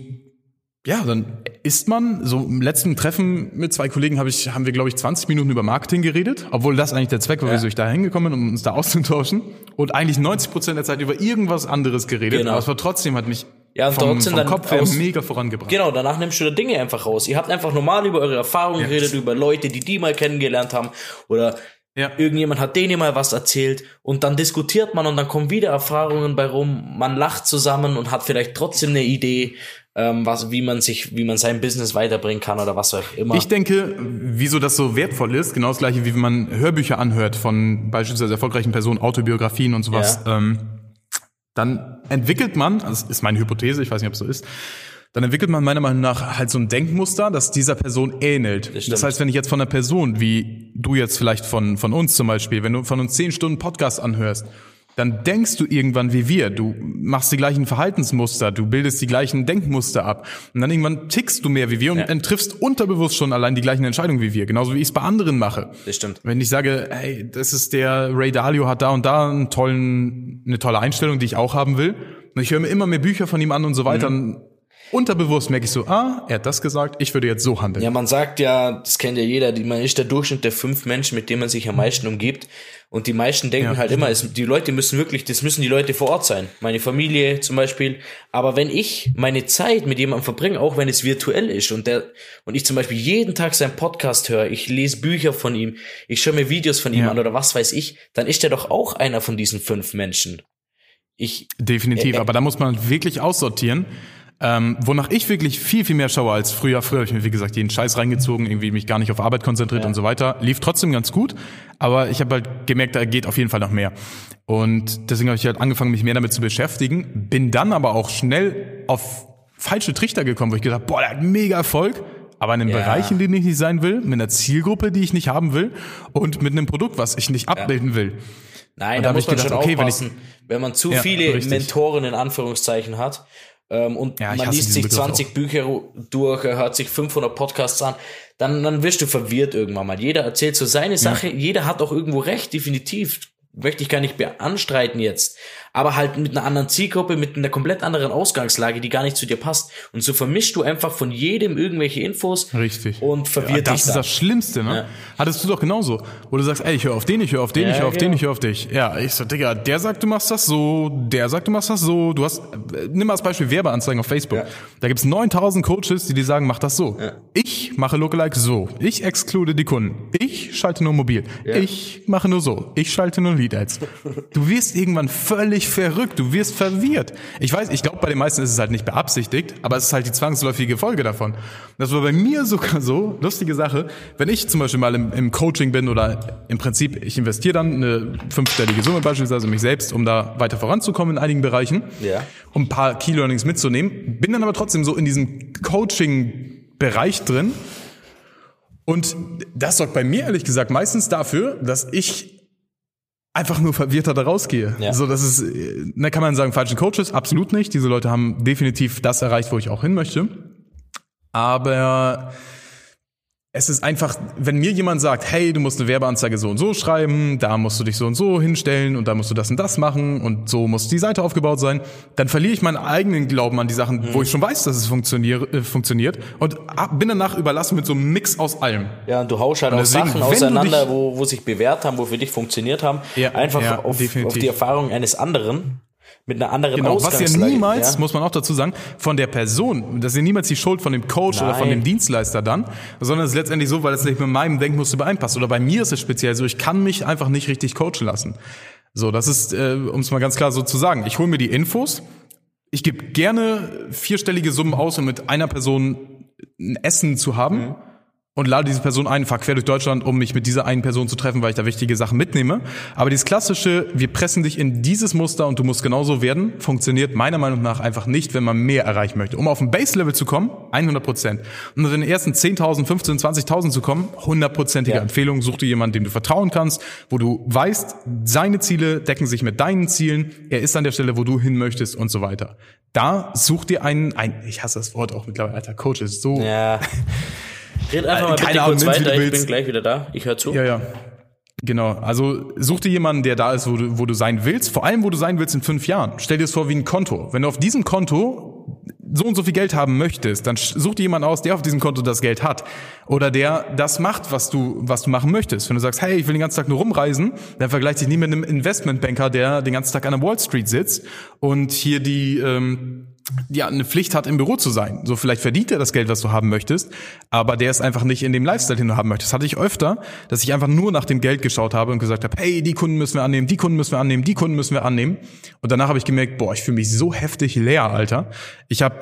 ja, dann ist man, so im letzten Treffen mit zwei Kollegen habe ich, haben wir, glaube ich, 20 Minuten über Marketing geredet, obwohl das eigentlich der Zweck war, wieso ich da hingekommen bin, um uns da auszutauschen. Und eigentlich 90 Prozent der Zeit über irgendwas anderes geredet. Genau. Aber es war trotzdem, hat mich Ja, und vom, trotzdem vom Kopf aus- mega vorangebracht. Genau, danach nimmst du da Dinge einfach raus. Ihr habt einfach normal über eure Erfahrungen geredet, über Leute, die die mal kennengelernt haben oder Ja. irgendjemand hat denen mal was erzählt und dann diskutiert man und dann kommen wieder Erfahrungen bei rum. Man lacht zusammen und hat vielleicht trotzdem eine Idee, ähm, was, wie man sich, wie man sein Business weiterbringen kann oder was auch immer. Ich denke, wieso das so wertvoll ist, genau das gleiche, wie wenn man Hörbücher anhört von beispielsweise erfolgreichen Personen, Autobiografien und sowas, Ja. ähm, dann entwickelt man, das ist meine Hypothese, ich weiß nicht, ob es so ist, dann entwickelt man meiner Meinung nach halt so ein Denkmuster, das dieser Person ähnelt. Das, stimmt. heißt, wenn ich jetzt von einer Person, wie du jetzt vielleicht von, von uns zum Beispiel, wenn du von uns zehn Stunden Podcast anhörst, dann denkst du irgendwann wie wir. Du machst die gleichen Verhaltensmuster, du bildest die gleichen Denkmuster ab. Und dann irgendwann tickst du mehr wie wir und dann triffst unterbewusst schon allein die gleichen Entscheidungen wie wir. Genauso wie ich es bei anderen mache. Das stimmt. Wenn ich sage, hey, das ist der Ray Dalio hat da und da einen tollen, eine tolle Einstellung, die ich auch haben will. Und ich höre mir immer mehr Bücher von ihm an und so weiter. Mhm. Unterbewusst merke ich so, ah, er hat das gesagt, ich würde jetzt so handeln. Ja, man sagt ja, das kennt ja jeder, die- man ist der Durchschnitt der fünf Menschen, mit denen man sich am meisten umgibt. Und die meisten denken Ja, halt immer, es, die Leute müssen wirklich, das müssen die Leute vor Ort sein. Meine Familie zum Beispiel. Aber wenn ich meine Zeit mit jemandem verbringe, auch wenn es virtuell ist und der, und ich zum Beispiel jeden Tag seinen Podcast höre, ich lese Bücher von ihm, ich schaue mir Videos von ihm Ja. an oder was weiß ich, dann ist er doch auch einer von diesen fünf Menschen. Ich, Definitiv, Ä- ä- aber da muss man wirklich aussortieren. Ähm, wonach ich wirklich viel, viel mehr schaue als früher. Früher habe ich mir, wie gesagt, jeden Scheiß reingezogen, irgendwie mich gar nicht auf Arbeit konzentriert und so weiter. Lief trotzdem ganz gut, aber ich habe halt gemerkt, da geht auf jeden Fall noch mehr. Und deswegen habe ich halt angefangen, mich mehr damit zu beschäftigen, bin dann aber auch schnell auf falsche Trichter gekommen, wo ich gedacht, boah, der hat mega Erfolg, aber in einem Ja. Bereich, in dem ich nicht sein will, mit einer Zielgruppe, die ich nicht haben will und mit einem Produkt, was ich nicht abbilden will. Nein, da da muss ich man gedacht, schon okay, wenn ich- aufpassen, wenn, man zu Ja, viele richtig. Mentoren in Anführungszeichen hat ähm, und Ja, man liest sich Begriff 20 Bücher durch, hört sich 500 Podcasts an, dann, dann wirst du verwirrt irgendwann mal. Jeder erzählt so seine Sache, jeder hat auch irgendwo recht, definitiv. Möchte ich gar nicht beanstreiten jetzt. Aber halt mit einer anderen Zielgruppe, mit einer komplett anderen Ausgangslage, die gar nicht zu dir passt. Und so vermischst du einfach von jedem irgendwelche Infos Richtig. und verwirrt Ja, das dich ist dann. das Schlimmste, ne? Ja. Hattest du doch genauso. Wo du sagst, ey, ich höre auf den, ich höre auf den, Ja, ich höre auf genau. den, ich höre auf dich. Ja, ich so, Digga, der sagt, du machst das so, der sagt, du machst das so. Du hast, äh, nimm mal als Beispiel Werbeanzeigen auf Facebook. Da gibt's 9000 Coaches, die dir sagen, mach das so. Ich mache Lookalike so. Ich exclude die Kunden. Ich schalte nur mobil. Ich mache nur so. Ich schalte nur Lead Ads. Du wirst irgendwann völlig verrückt. Du wirst verwirrt. Ich weiß, ich glaube, bei den meisten ist es halt nicht beabsichtigt, aber es ist halt die zwangsläufige Folge davon. Das war bei mir sogar so, lustige Sache, wenn ich zum Beispiel mal im, im Coaching bin oder im Prinzip, ich investiere dann eine fünfstellige Summe beispielsweise mich selbst, um da weiter voranzukommen in einigen Bereichen, Ja. um ein paar Key Learnings mitzunehmen, bin dann aber trotzdem so in diesem Coaching-Bereich drin und das sorgt bei mir ehrlich gesagt meistens dafür, dass ich einfach nur verwirrter da rausgehe. Ja. So, das ist, da kann man sagen, falschen Coaches, absolut nicht. Diese Leute haben definitiv das erreicht, wo ich auch hin möchte. Aber es ist einfach, wenn mir jemand sagt, hey, du musst eine Werbeanzeige so und so schreiben, da musst du dich so und so hinstellen und da musst du das und das machen und so muss die Seite aufgebaut sein, dann verliere ich meinen eigenen Glauben an die Sachen, wo ich schon weiß, dass es funktionier äh, funktioniert und ab- bin danach überlassen mit so einem Mix aus allem. Ja, und du haust halt auch Sachen auseinander, dich- wo, wo sich bewährt haben, wo für dich funktioniert haben, Ja, einfach ja, auf, auf die Erfahrung eines anderen mit einer anderen Genau, was ja niemals, ja? muss man auch dazu sagen, von der Person, das ist ja niemals die Schuld von dem Coach oder von Nein. dem Dienstleister dann, sondern es ist letztendlich so, weil es nicht mit meinem Denkmuster übereinpasst. Oder bei mir ist es speziell so, ich kann mich einfach nicht richtig coachen lassen. So, das ist, äh, um es mal ganz klar so zu sagen, ich hole mir die Infos, ich gebe gerne vierstellige Summen aus, um mit einer Person ein Essen zu haben. Mhm. Und lade diese Person ein, fahr quer durch Deutschland, um mich mit dieser einen Person zu treffen, weil ich da wichtige Sachen mitnehme. Aber dieses klassische, wir pressen dich in dieses Muster und du musst genauso werden, funktioniert meiner Meinung nach einfach nicht, wenn man mehr erreichen möchte. Um auf ein Base-Level zu kommen, 100 Prozent. Um in den ersten 10.000, 15.000, 20.000 zu kommen, 100-prozentige Ja. Empfehlung. Such dir jemanden, dem du vertrauen kannst, wo du weißt, seine Ziele decken sich mit deinen Zielen, er ist an der Stelle, wo du hin möchtest und so weiter. Da such dir einen, ein, ich hasse das Wort auch mittlerweile, alter Coach ist so, Ja. *laughs* Red einfach mal Keine bitte Ahnung, kurz weiter, ich bin gleich wieder da. Ich höre zu. Ja, ja. Genau. Also such dir jemanden, der da ist, wo du, wo du sein willst. Vor allem, wo du sein willst in fünf Jahren. Stell dir das vor wie ein Konto. Wenn du auf diesem Konto so und so viel Geld haben möchtest, dann such dir jemanden aus, der auf diesem Konto das Geld hat. Oder der das macht, was du, was du machen möchtest. Wenn du sagst, hey, ich will den ganzen Tag nur rumreisen, dann vergleich dich nie mit einem Investmentbanker, der den ganzen Tag an der Wall Street sitzt und hier die, ähm, ja, eine Pflicht hat, im Büro zu sein. So vielleicht verdient er das Geld, was du haben möchtest, aber der ist einfach nicht in dem Lifestyle, den du haben möchtest. Das hatte ich öfter, dass ich einfach nur nach dem Geld geschaut habe und gesagt habe, hey, die Kunden müssen wir annehmen, die Kunden müssen wir annehmen, die Kunden müssen wir annehmen. Und danach habe ich gemerkt, boah, ich fühle mich so heftig leer, Alter. Ich habe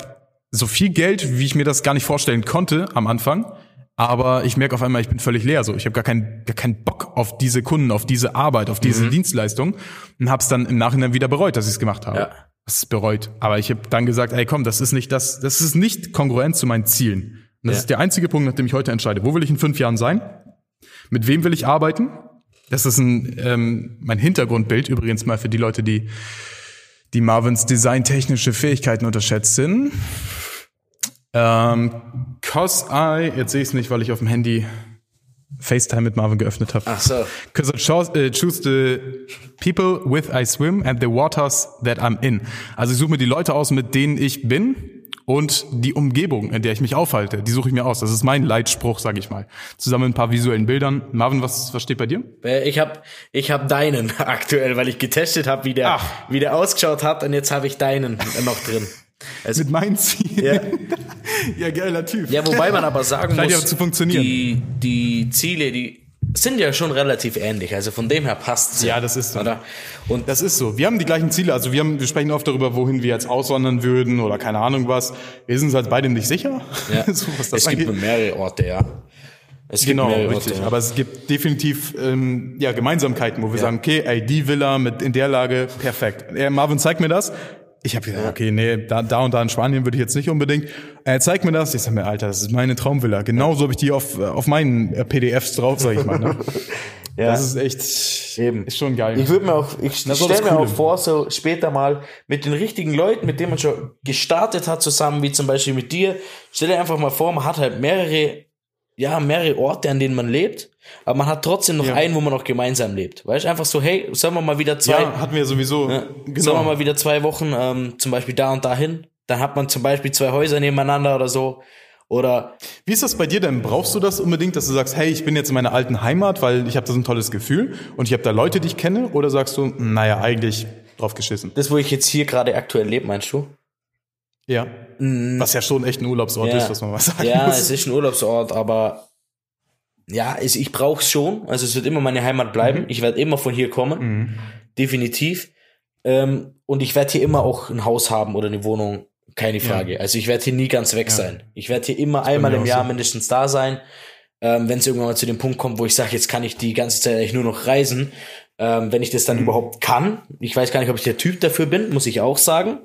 so viel Geld, wie ich mir das gar nicht vorstellen konnte am Anfang. Aber ich merke auf einmal, ich bin völlig leer. So, ich habe gar keinen, gar keinen Bock auf diese Kunden, auf diese Arbeit, auf diese Dienstleistung und habe es dann im Nachhinein wieder bereut, dass ich es gemacht habe. Ja. Das ist bereut. Aber ich habe dann gesagt, ey, komm, das ist nicht das, das ist nicht kongruent zu meinen Zielen. Und das Ja. ist der einzige Punkt, nach dem ich heute entscheide. Wo will ich in fünf Jahren sein? Mit wem will ich arbeiten? Das ist ein, ähm, mein Hintergrundbild übrigens mal für die Leute, die die Marvins designtechnische Fähigkeiten unterschätzen. Ähm, cause I, jetzt sehe ich es nicht, weil ich auf dem Handy FaceTime mit Marvin geöffnet habe. Ach so. Because I choose, äh, choose the people with I swim and the waters that I'm in. Also ich suche mir die Leute aus, mit denen ich bin und die Umgebung, in der ich mich aufhalte, die suche ich mir aus. Das ist mein Leitspruch, sage ich mal. Zusammen mit ein paar visuellen Bildern. Marvin, was, was steht bei dir? Äh, Ich habe ich hab deinen *laughs* aktuell, weil ich getestet habe, wie der Ach. wie der ausgeschaut hat und jetzt habe ich deinen noch drin. Also, *laughs* Mit meinen Zielen. Ja. *laughs* ja, geiler Typ. ja, wobei man aber sagen ja muss, zu funktionieren. die die Ziele, die sind ja schon relativ ähnlich. Also von dem her passt's Ja, das ist so. Oder? Und Das ist so. Wir haben die gleichen Ziele. Also wir haben, wir sprechen oft darüber, wohin wir jetzt auswandern würden oder keine Ahnung was. Wir sind uns halt beide nicht sicher. ja, *laughs* so, was das es gibt angeht. mehrere Orte, ja. Es Genau, gibt richtig. Orte. ja. Aber es gibt definitiv ähm, ja, Gemeinsamkeiten, wo wir sagen, okay, ey, die Villa mit in der Lage, perfekt. Äh, Marvin, zeig mir das. Ich habe gesagt, okay, nee, da, da und da in Spanien würde ich jetzt nicht unbedingt. Er zeigt mir das. Ich sag mir, Alter, das ist meine Traumvilla. Genauso habe ich die auf, auf meinen äh, PDFs drauf, sag ich mal. Ne? *laughs* Ja. Das ist echt, Eben. ist schon geil. Ich würde mir auch, ich stelle mir Coole. auch vor, so später mal mit den richtigen Leuten, mit denen man schon gestartet hat, zusammen, wie zum Beispiel mit dir. Stell dir einfach mal vor, man hat halt mehrere, ja, mehrere Orte, an denen man lebt, aber man hat trotzdem noch Ja. einen, wo man noch gemeinsam lebt. Weißt einfach so, hey, sollen wir mal wieder zwei, ja, hatten wir sowieso. ja, sollen wir Genau. mal wieder zwei Wochen, ähm, zum Beispiel da und dahin? Dann hat man zum Beispiel zwei Häuser nebeneinander oder so. Oder Wie ist das bei dir denn? Brauchst du das unbedingt, dass du sagst, hey, ich bin jetzt in meiner alten Heimat, weil ich habe da so ein tolles Gefühl und ich habe da Leute, die ich kenne? Oder sagst du, naja, eigentlich drauf geschissen? das, wo ich jetzt hier gerade aktuell lebe, meinst du? Ja. Was ja schon echt ein Urlaubsort Ja. ist, was man mal sagen Ja, muss. es ist ein Urlaubsort, aber ja, es, ich brauche es schon. Also es wird immer meine Heimat bleiben. Ich werde immer von hier kommen. Definitiv. Ähm, und ich werde hier immer auch ein Haus haben oder eine Wohnung. Keine Frage. Also ich werde hier nie ganz weg sein. Ich werde hier immer einmal mir im Jahr so. mindestens da sein. Ähm, wenn es irgendwann mal zu dem Punkt kommt, wo ich sage, jetzt kann ich die ganze Zeit eigentlich nur noch reisen, ähm, wenn ich das dann Mhm. überhaupt kann. Ich weiß gar nicht, ob ich der Typ dafür bin, muss ich auch sagen.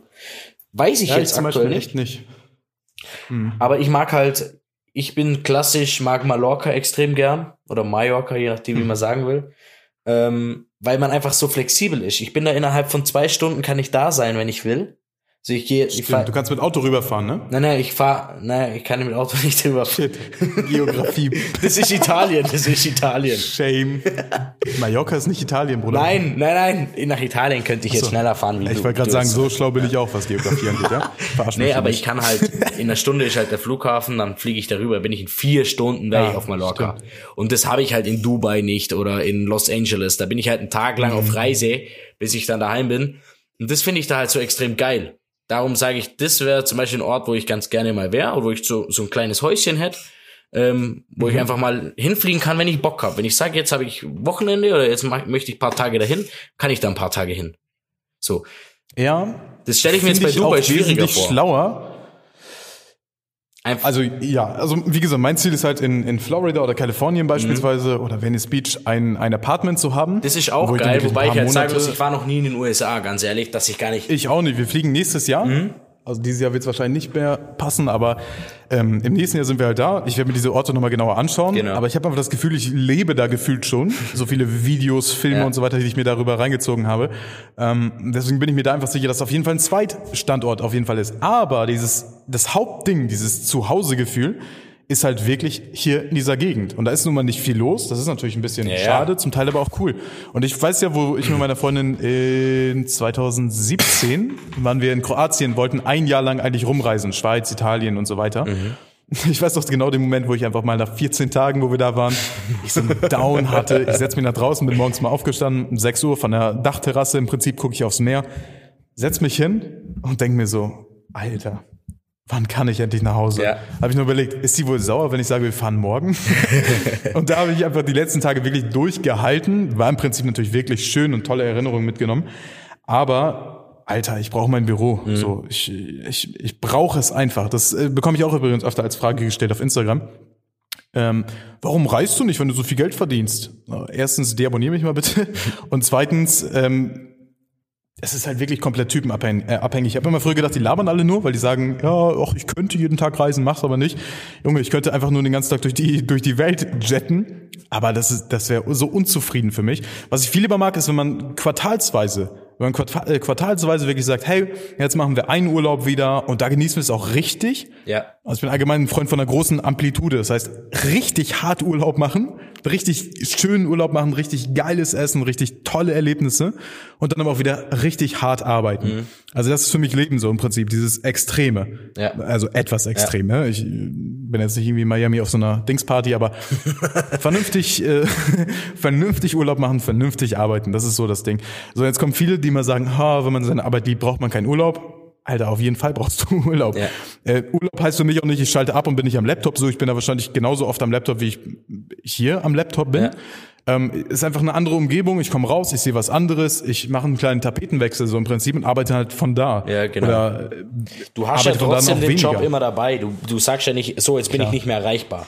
Weiß ich Ja, ich jetzt zum aktuell Beispiel nicht. echt nicht. Aber ich mag halt, ich bin klassisch, mag Mallorca extrem gern. Oder Mallorca, je nachdem, wie Mhm. man sagen will. Ähm, weil man einfach so flexibel ist. Ich bin da innerhalb von zwei Stunden, kann ich da sein, wenn ich will. Also ich gehe, ich fahr, du kannst mit Auto rüberfahren, ne? nein, nein, ich fahr, nein, ich kann mit Auto *laughs* nicht drüber. Shit. Geografie. *laughs* Das ist Italien, das ist Italien. Shame. Mallorca ist nicht Italien, Bruder. Nein, nein, nein, nach Italien könnte ich jetzt so. schneller fahren wie du. Ich wollte gerade sagen, so schlau bin ich auch, was Geografie angeht, ja? *laughs* Verarsch Nee, aber nicht. ich kann halt, in einer Stunde ist halt der Flughafen, dann fliege ich darüber, bin ich in vier Stunden wäre Ja, ich auf Mallorca. stimmt. Und das habe ich halt in Dubai nicht oder in Los Angeles. Da bin ich halt einen Tag lang Mhm. auf Reise, bis ich dann daheim bin. Und das finde ich da halt so extrem geil. Darum sage ich, das wäre zum Beispiel ein Ort, wo ich ganz gerne mal wäre, oder wo ich so, so ein kleines Häuschen hätte, ähm, wo Mhm. ich einfach mal hinfliegen kann, wenn ich Bock habe. Wenn ich sage, jetzt habe ich Wochenende oder jetzt mach, möchte ich ein paar Tage dahin, kann ich da ein paar Tage hin. So. Ja. Das stelle ich mir jetzt bei Dubai auch schwieriger vor. schlauer. Einfach, Also ja, also wie gesagt, mein Ziel ist halt in, in Florida oder Kalifornien beispielsweise oder Venice Beach ein, ein Apartment zu haben. Mhm. Das ist auch wo ich geil, ein wobei ich halt sagen muss, ich war noch nie in den USA, ganz ehrlich, dass ich gar nicht. Ich auch nicht. Wir fliegen nächstes Jahr. Mhm. Also dieses Jahr wird es wahrscheinlich nicht mehr passen, aber ähm, im nächsten Jahr sind wir halt da. Ich werde mir diese Orte nochmal genauer anschauen. Genau. Aber ich habe einfach das Gefühl, ich lebe da gefühlt schon. So viele Videos, Filme Ja. und so weiter, die ich mir darüber reingezogen habe. Ähm, deswegen bin ich mir da einfach sicher, dass auf jeden Fall ein Zweitstandort auf jeden Fall ist. Aber dieses das Hauptding, dieses Zuhausegefühl, ist halt wirklich hier in dieser Gegend. Und da ist nun mal nicht viel los. Das ist natürlich ein bisschen Ja, ja. schade, zum Teil aber auch cool. Und ich weiß ja, wo ich mit meiner Freundin in 2017 waren wir in Kroatien, wollten ein Jahr lang eigentlich rumreisen, Schweiz, Italien und so weiter. Ich weiß doch genau den Moment, wo ich einfach mal nach 14 Tagen, wo wir da waren, ich so einen Down hatte. Ich setz mich nach draußen, bin morgens mal aufgestanden, um 6 Uhr von der Dachterrasse, im Prinzip gucke ich aufs Meer, setz mich hin und denk mir so, Alter, wann kann ich endlich nach Hause? Ja. Habe ich nur überlegt, ist sie wohl sauer, wenn ich sage, wir fahren morgen? *laughs* und da habe ich einfach die letzten Tage wirklich durchgehalten. War im Prinzip natürlich wirklich schön und tolle Erinnerungen mitgenommen. Aber, Alter, ich brauche mein Büro. Mhm. So, ich, ich, ich brauche es einfach. Das äh, bekomme ich auch übrigens öfter als Frage gestellt auf Instagram. Ähm, warum reist du nicht, wenn du so viel Geld verdienst? Erstens, deabonniere mich mal bitte. *laughs* Und zweitens, ähm, es ist halt wirklich komplett typenabhängig. Äh. Ich habe immer früher gedacht, die labern alle nur, weil die sagen, ja, ach, ich könnte jeden Tag reisen, mach's aber nicht. Junge, ich könnte einfach nur den ganzen Tag durch die durch die Welt jetten, aber das ist das wäre so unzufrieden für mich. Was ich viel lieber mag, ist, wenn man quartalsweise wenn man äh, quartalsweise wirklich sagt, hey, jetzt machen wir einen Urlaub wieder und da genießen wir es auch richtig. Ja. Also ich bin allgemein ein Freund von einer großen Amplitude. Das heißt, richtig hart Urlaub machen, richtig schönen Urlaub machen, richtig geiles Essen, richtig tolle Erlebnisse und dann aber auch wieder richtig hart arbeiten. Mhm. Also das ist für mich Leben so im Prinzip, dieses Extreme. Ja. Also etwas extrem. Ne? Ich bin jetzt nicht irgendwie in Miami auf so einer Dingsparty, aber *laughs* vernünftig, äh, *laughs* vernünftig Urlaub machen, vernünftig arbeiten. Das ist so das Ding. So, jetzt kommen viele, die mal sagen, ha, wenn man seine Arbeit liebt, braucht man keinen Urlaub. Alter, auf jeden Fall brauchst du *laughs* Urlaub. Ja. Äh, Urlaub heißt für mich auch nicht, ich schalte ab und bin nicht am Laptop so. Ich bin da wahrscheinlich genauso oft am Laptop, wie ich hier am Laptop bin. Ja. Ähm, ist einfach eine andere Umgebung. Ich komme raus, ich sehe was anderes, ich mache einen kleinen Tapetenwechsel so im Prinzip und arbeite halt von da. Ja, genau. Oder, äh, Du hast ja trotzdem den Job weniger. immer dabei. Du, du sagst ja nicht, so, jetzt bin ich nicht mehr erreichbar.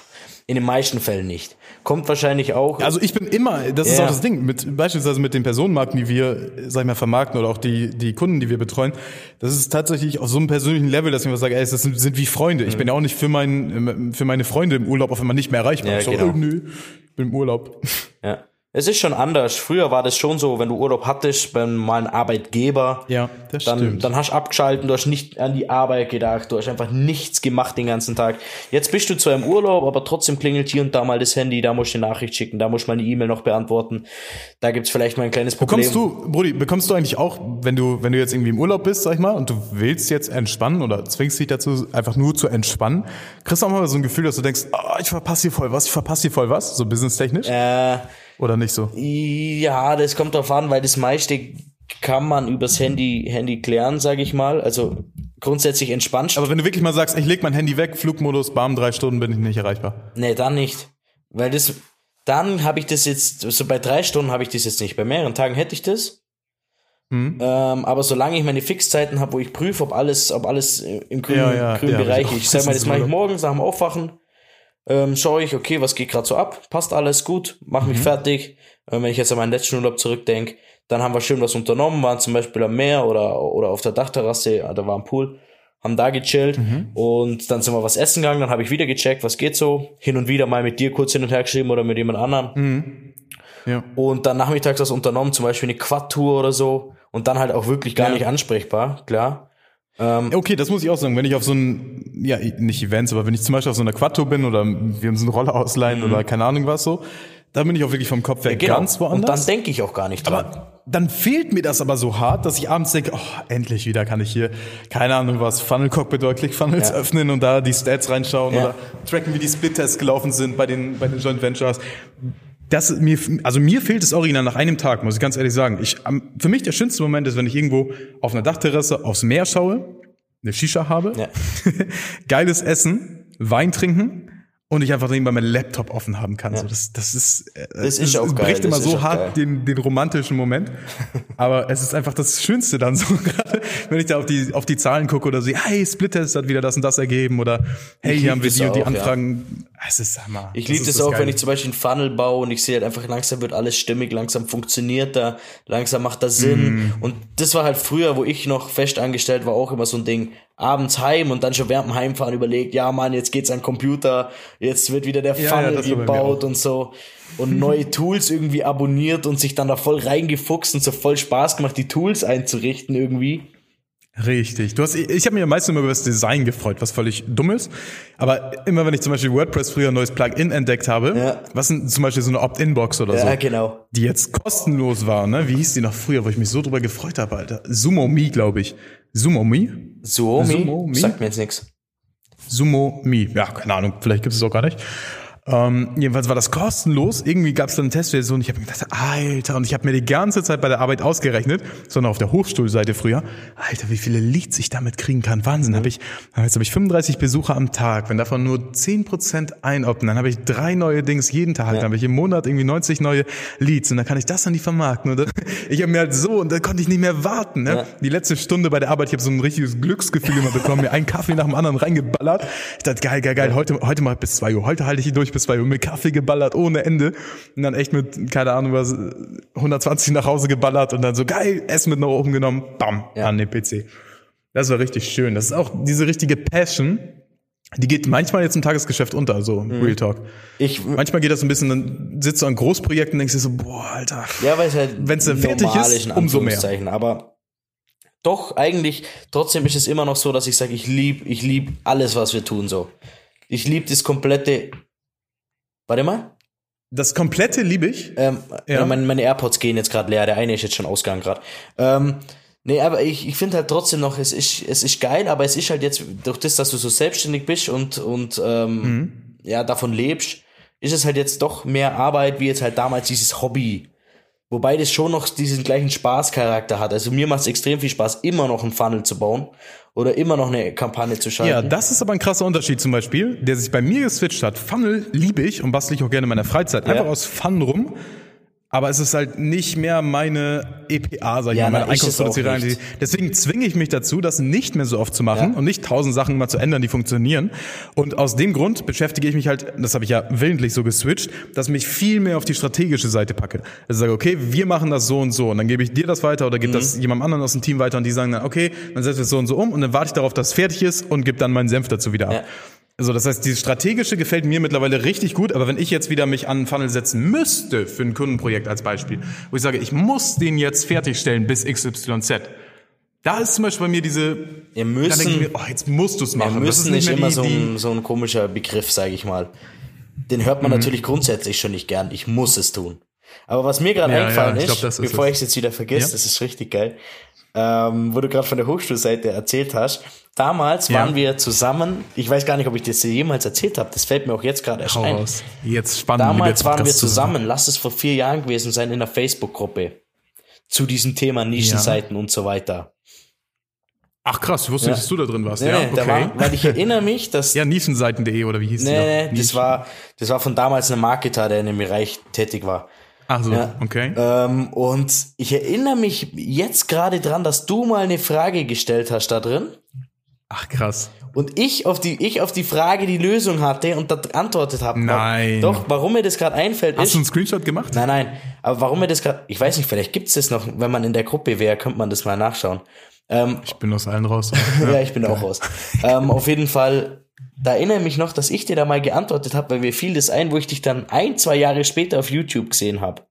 In den meisten Fällen nicht. Kommt wahrscheinlich auch. Also ich bin immer, das ist Ja. auch das Ding, mit, beispielsweise mit den Personenmarken, die wir, sag ich mal, vermarkten oder auch die, die Kunden, die wir betreuen, das ist tatsächlich auf so einem persönlichen Level, dass ich mir sage, ey, das sind, sind wie Freunde. Ich bin ja auch nicht für, mein, für meine Freunde im Urlaub auf einmal nicht mehr erreichbar. Ja, ich so, genau. oh, nö, ich bin im Urlaub. Ja. Es ist schon anders. Früher war das schon so, wenn du Urlaub hattest beim mal einen Arbeitgeber, Ja, das dann, stimmt. dann hast du abgeschalten, du hast nicht an die Arbeit gedacht, du hast einfach nichts gemacht den ganzen Tag. Jetzt bist du zwar im Urlaub, aber trotzdem klingelt hier und da mal das Handy, da musst du eine Nachricht schicken, da musst du mal eine E-Mail noch beantworten. Da gibt's vielleicht mal ein kleines Problem. Bekommst du, Brudi, bekommst du eigentlich auch, wenn du, wenn du jetzt irgendwie im Urlaub bist, sag ich mal, und du willst jetzt entspannen oder zwingst dich dazu, einfach nur zu entspannen, kriegst du auch mal so ein Gefühl, dass du denkst, oh, ich verpasse hier voll was, ich verpasse hier voll was, so businesstechnisch? Äh, Oder nicht so? Ja, das kommt drauf an, weil das meiste kann man übers Handy, Handy klären, sage ich mal. Also grundsätzlich entspannt. Aber wenn du wirklich mal sagst, ich leg mein Handy weg, Flugmodus, bam, drei Stunden bin ich nicht erreichbar. nee, dann nicht. Weil das, dann habe ich das jetzt, so bei drei Stunden habe ich das jetzt nicht. Bei mehreren Tagen hätte ich das. Hm? Ähm, aber solange ich meine Fixzeiten habe, wo ich prüfe, ob alles, ob alles äh, im grünen, Ja, ja, grünen ja, Bereich ist. Ich sag mal, Das mache ich morgens nach dem Aufwachen. Ähm, schaue ich, okay, was geht gerade so ab? Passt alles gut? Mach Mhm. mich fertig. Ähm, wenn ich jetzt an meinen letzten Urlaub zurückdenke, dann haben wir schön was unternommen, waren zum Beispiel am Meer oder, oder auf der Dachterrasse, ah, da war ein Pool, haben da gechillt Mhm. und dann sind wir was essen gegangen, dann habe ich wieder gecheckt, was geht so. Hin und wieder mal mit dir kurz hin und her geschrieben oder mit jemand anderem. Mhm. Ja. Und dann nachmittags was unternommen, zum Beispiel eine Quad-Tour oder so. Und dann halt auch wirklich gar Ja. nicht ansprechbar, klar. Ähm, Okay, das muss ich auch sagen. Wenn ich auf so ein, ja, nicht Events, aber wenn ich zum Beispiel auf so einer Quad-Tour bin oder wir uns eine Rolle ausleihen oder keine Ahnung was so, da bin ich auch wirklich vom Kopf weg genau. ganz woanders. Und dann denke ich auch gar nicht dran. Aber dann fehlt mir das aber so hart, dass ich abends denke, oh, endlich wieder kann ich hier, keine Ahnung was, Funnel Cockpit oder ClickFunnels Ja. öffnen und da die Stats reinschauen Ja. oder tracken, wie die Split-Tests gelaufen sind bei den, bei den Joint Ventures. Das, mir, also mir fehlt es original nach einem Tag, muss ich ganz ehrlich sagen. Ich, für mich der schönste Moment ist, wenn ich irgendwo auf einer Dachterrasse aufs Meer schaue, eine Shisha habe, Ja. *laughs* geiles Essen, Wein trinken und ich einfach nebenbei meinen Laptop offen haben kann. So, das, das ist, äh, Das ist es auch geil, bricht das immer so auch hart geil. den, den romantischen Moment. *laughs* Aber es ist einfach das Schönste dann so *laughs* gerade, wenn ich da auf die, auf die Zahlen gucke oder so, hey, Splitters hat wieder das und das ergeben oder hey, Ich hier haben wir die und die das auch, ja. Anfragen. Es ist Hammer. Ich Das liebe ist das auch, Geile. wenn ich zum Beispiel einen Funnel baue und ich sehe halt einfach, langsam wird alles stimmig, langsam funktioniert da, langsam macht das Sinn. Mm. Und das war halt früher, wo ich noch fest angestellt war, auch immer so ein Ding. Abends heim und dann schon während dem Heimfahren überlegt, ja Mann, jetzt geht's an den Computer, jetzt wird wieder der Ja, ja, Funnel mir gebaut und so. Und neue *laughs* Tools irgendwie abonniert und sich dann da voll reingefuchst und so voll Spaß gemacht, die Tools einzurichten irgendwie. Richtig. Du hast, ich habe mich am meisten immer über das Design gefreut, was völlig dumm ist. Aber immer wenn ich zum Beispiel WordPress früher ein neues Plugin entdeckt habe, Ja. was sind zum Beispiel so eine Opt-in-Box oder Ja, so, genau. die jetzt kostenlos war, ne? Wie hieß die noch früher, wo ich mich so drüber gefreut habe, Alter? Sumo.me, glaube ich. Sumo.me? Suomi, Suomi? sagt mir jetzt nichts. Sumo.me. Ja, keine Ahnung, vielleicht gibt es es auch gar nicht. Ähm, jedenfalls war das kostenlos. Irgendwie gab es dann eine Testversion. Ich habe mir gedacht, Alter, und ich habe mir die ganze Zeit bei der Arbeit ausgerechnet, sondern auf der Hochschulseite früher, Alter, wie viele Leads ich damit kriegen kann. Wahnsinn. Hab ich, jetzt habe ich 35 Besucher am Tag. Wenn davon nur 10% einopten, dann habe ich drei neue Dings jeden Tag. Dann habe ich im Monat irgendwie 90 neue Leads und dann kann ich das an die vermarkten. Und *laughs* ich habe mir halt so, und da konnte ich nicht mehr warten. Ne? Ja. Die letzte Stunde bei der Arbeit, ich habe so ein richtiges Glücksgefühl immer bekommen, mir einen Kaffee nach dem anderen reingeballert. Ich dachte, geil, geil, geil, heute, heute mal bis zwei Uhr. Heute halte ich hier durch bis zwei Uhr. Mit Kaffee geballert ohne Ende. Und dann echt mit, keine Ahnung was, 120 nach Hause geballert und dann so geil, Essen mit nach oben genommen, bam, Ja. an den PC. Das war richtig schön. Das ist auch diese richtige Passion, Die geht manchmal jetzt im Tagesgeschäft unter, so Mhm. Real Talk. Ich, Manchmal geht das ein bisschen, dann sitzt du an Großprojekten und denkst dir so, boah, Alter. ja, weil es halt Wenn's dann fertig ist, umso mehr. Aber doch, eigentlich, trotzdem ist es immer noch so, dass ich sage, ich lieb, ich lieb alles, was wir tun, so. Ich lieb das komplette, warte mal, Das komplette liebe ich. ähm, Ja. äh, meine, meine AirPods gehen jetzt gerade leer, der eine ist jetzt schon ausgegangen gerade. Ähm, nee, aber ich, ich finde halt trotzdem noch, es ist, es ist geil, aber es ist halt jetzt, durch das, dass du so selbstständig bist und, und ähm, Mhm. ja, davon lebst, ist es halt jetzt doch mehr Arbeit, wie jetzt halt damals dieses Hobby. Wobei das schon noch diesen gleichen Spaßcharakter hat. Also mir macht es extrem viel Spaß, immer noch einen Funnel zu bauen oder immer noch eine Kampagne zu schalten. Ja, das ist aber ein krasser Unterschied zum Beispiel, der sich bei mir geswitcht hat. Funnel liebe ich und bastle ich auch gerne in meiner Freizeit. Einfach Ja. aus Fun rum. Aber es ist halt nicht mehr meine EPA, sag ich Ja, mal, meine na. Deswegen zwinge ich mich dazu, das nicht mehr so oft zu machen Ja. und nicht tausend Sachen immer zu ändern, die funktionieren. Und aus dem Grund beschäftige ich mich halt, das habe ich ja willentlich so geswitcht, dass ich mich viel mehr auf die strategische Seite packe. Also ich sage, okay, wir machen das so und so und dann gebe ich dir das weiter oder gebe das Mhm. jemandem anderen aus dem Team weiter und die sagen dann, okay, dann setzen wir es so und so um und dann warte ich darauf, dass es fertig ist und gebe dann meinen Senf dazu wieder ab. Ja. Also das heißt, dieses strategische gefällt mir mittlerweile richtig gut, aber wenn ich jetzt wieder mich an einen Funnel setzen müsste für ein Kundenprojekt als Beispiel, wo ich sage, ich muss den jetzt fertigstellen bis XYZ, da ist zum Beispiel bei mir diese, Wir müssen, mir, oh, jetzt musst du es wir machen. Das müssen nicht mehr immer die- so, ein, so ein komischer Begriff, sage ich mal. Den hört Mhm. man natürlich grundsätzlich schon nicht gern. Ich muss es tun. Aber was mir gerade Ja, eingefallen ja, ich ist, glaub, ist bevor ich es jetzt wieder vergesse, Ja. das ist richtig geil, ähm, wo du gerade von der Hochschulseite erzählt hast. Damals Ja. waren wir zusammen, ich weiß gar nicht, ob ich das dir jemals erzählt habe, das fällt mir auch jetzt gerade erst Hau ein. raus. Jetzt spannend. Damals waren wir zusammen, lass es vor vier Jahren gewesen sein, in einer Facebook-Gruppe zu diesem Thema Nischenseiten und so weiter. Ach krass, ich wusste Ja. nicht, dass du da drin warst. Nee, ja, okay. war, weil ich erinnere mich, *laughs* dass ja, nischenseiten.de oder wie hieß die? Nee, noch? nee, das war, das war von damals ein Marketer, der in dem Bereich tätig war. Ach so, Ja. okay. Ähm, und ich erinnere mich jetzt gerade dran, dass du mal eine Frage gestellt hast da drin. Ach krass. Und ich auf die, ich auf die Frage die Lösung hatte und da antwortet habe. Nein. Doch, warum mir das gerade einfällt, Hast ist. du einen Screenshot gemacht? Nein, nein. Aber warum mir das gerade, ich weiß nicht, vielleicht gibt's das noch, wenn man in der Gruppe wäre, könnte man das mal nachschauen. Ähm, Ich bin aus allen raus. *laughs* ja, ich bin auch raus. *laughs* ähm, auf jeden Fall, da erinnere ich mich noch, dass ich dir da mal geantwortet habe, weil mir fiel das ein, wo ich dich dann ein, zwei Jahre später auf YouTube gesehen habe.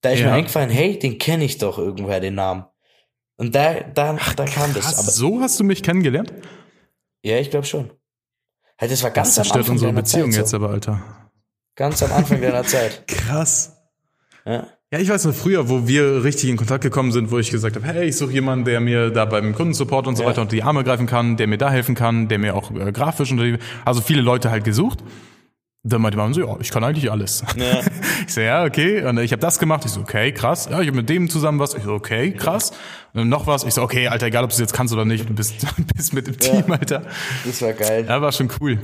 Da ist Ja. mir eingefallen, hey, den kenne ich doch irgendwoher, den Namen. Und da, da, da kam das. Krass, Aber, so hast du mich kennengelernt? ja, ich glaube schon. Halt, das war ganz Das am Anfang unsere deiner Beziehung Zeit. jetzt So. aber, Alter. Ganz am Anfang deiner *laughs* Zeit. Krass. Ja. Ja, ich weiß noch früher, wo wir richtig in Kontakt gekommen sind, wo ich gesagt habe, hey, ich suche jemanden, der mir da beim Kundensupport und so Ja. weiter unter die Arme greifen kann, der mir da helfen kann, der mir auch äh, grafisch unter die, also viele Leute halt gesucht. Dann meinte man so, ja, ich kann eigentlich alles. Ja. *laughs* Ich so, ja, okay. Und ich habe das gemacht. Ich so, okay, krass. Ja, ich habe mit dem zusammen was. Ich so, okay, krass. Und dann noch was. Ich so, okay, Alter, egal ob du es jetzt kannst oder nicht, du bist, *laughs* bist mit dem Team, Alter. Das war geil. Ja, war schon cool.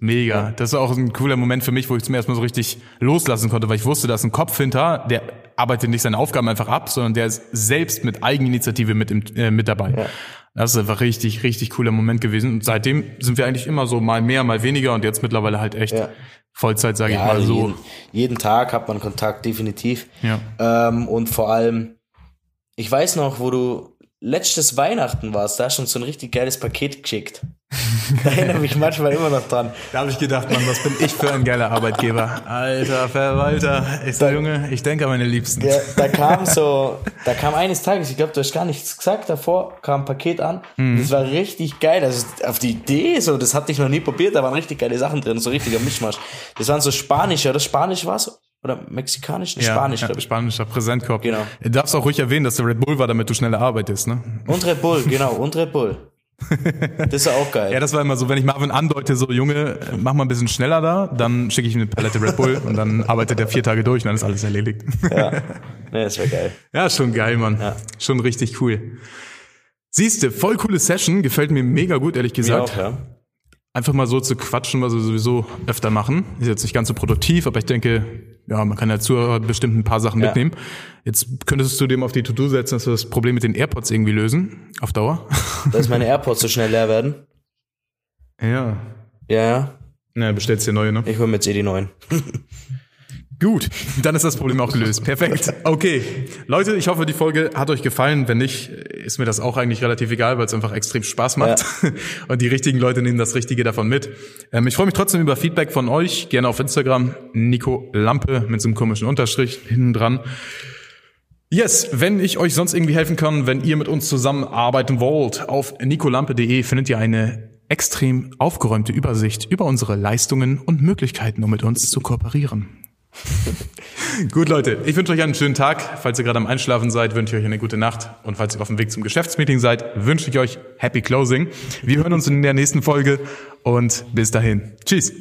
Mega. Das war auch ein cooler Moment für mich, wo ich zum ersten Mal so richtig loslassen konnte, weil ich wusste, da ist ein Kopf hinter, der arbeitet nicht seine Aufgaben einfach ab, sondern der ist selbst mit Eigeninitiative mit, im, äh, mit dabei. Das ist einfach richtig, richtig cooler Moment gewesen. Und seitdem sind wir eigentlich immer so mal mehr, mal weniger und jetzt mittlerweile halt echt Ja. Vollzeit, sage ich Ja, mal also so. jeden, jeden Tag hat man Kontakt, definitiv. Ja. Ähm, und vor allem, ich weiß noch, wo du letztes Weihnachten warst, da hast du uns so ein richtig geiles Paket geschickt. da erinnere mich manchmal immer noch dran. Da habe ich gedacht, Mann, was bin ich für ein geiler Arbeitgeber. Alter Verwalter. Ich sag, Junge, ich denke an meine Liebsten. Ja, da kam so, da kam eines Tages, ich glaube, du hast gar nichts gesagt davor, kam ein Paket an. Mhm. Das war richtig geil. Also auf die Idee, so, das hatte ich noch nie probiert, da waren richtig geile Sachen drin, so richtiger Mischmasch. Das waren so spanische, oder Spanisch war's? Oder mexikanisch? Nee, Spanisch, ja, glaube ich. Spanischer Präsentkorb. Genau. Du darfst auch ruhig erwähnen, dass der Red Bull war, damit du schneller arbeitest, ne? Und Red Bull, genau, und Red Bull. *laughs* Das ist auch geil. Ja, das war immer so, wenn ich Marvin andeute, so Junge, mach mal ein bisschen schneller da, dann schicke ich ihm eine Palette Red Bull und dann arbeitet er vier Tage durch und dann ist alles erledigt. Nee, das wäre geil. *laughs* Ja, schon geil, Mann. Ja. Schon richtig cool. Siehste, voll coole Session, gefällt mir mega gut, ehrlich Mir gesagt. auch, ja. Einfach mal so zu quatschen, was wir sowieso öfter machen. Ist jetzt nicht ganz so produktiv, aber ich denke, ja, man kann ja zu bestimmt ein paar Sachen Ja. mitnehmen. Jetzt könntest du dem auf die To-Do setzen, dass wir das Problem mit den AirPods irgendwie lösen, auf Dauer. *laughs* Dass meine AirPods so schnell leer werden. ja. Ja, ja. Na, bestellst dir neue, ne? Ich hole mir jetzt eh die neuen. Gut, dann ist das Problem auch gelöst. Perfekt. Okay. Leute, ich hoffe, die Folge hat euch gefallen. Wenn nicht, ist mir das auch eigentlich relativ egal, weil es einfach extrem Spaß macht. Ja. *laughs* Und die richtigen Leute nehmen das Richtige davon mit. Ähm, ich freue mich trotzdem über Feedback von euch. Gerne auf Instagram. Nico Lampe mit so einem komischen Unterstrich hinten dran. Yes, wenn ich euch sonst irgendwie helfen kann, wenn ihr mit uns zusammenarbeiten wollt, auf nicolampe.de findet ihr eine extrem aufgeräumte Übersicht über unsere Leistungen und Möglichkeiten, um mit uns zu kooperieren. *laughs* Gut, Leute, ich wünsche euch einen schönen Tag. Falls ihr gerade am Einschlafen seid, wünsche ich euch eine gute Nacht. Und falls ihr auf dem Weg zum Geschäftsmeeting seid, wünsche ich euch Happy Closing. Wir hören uns in der nächsten Folge und bis dahin. Tschüss.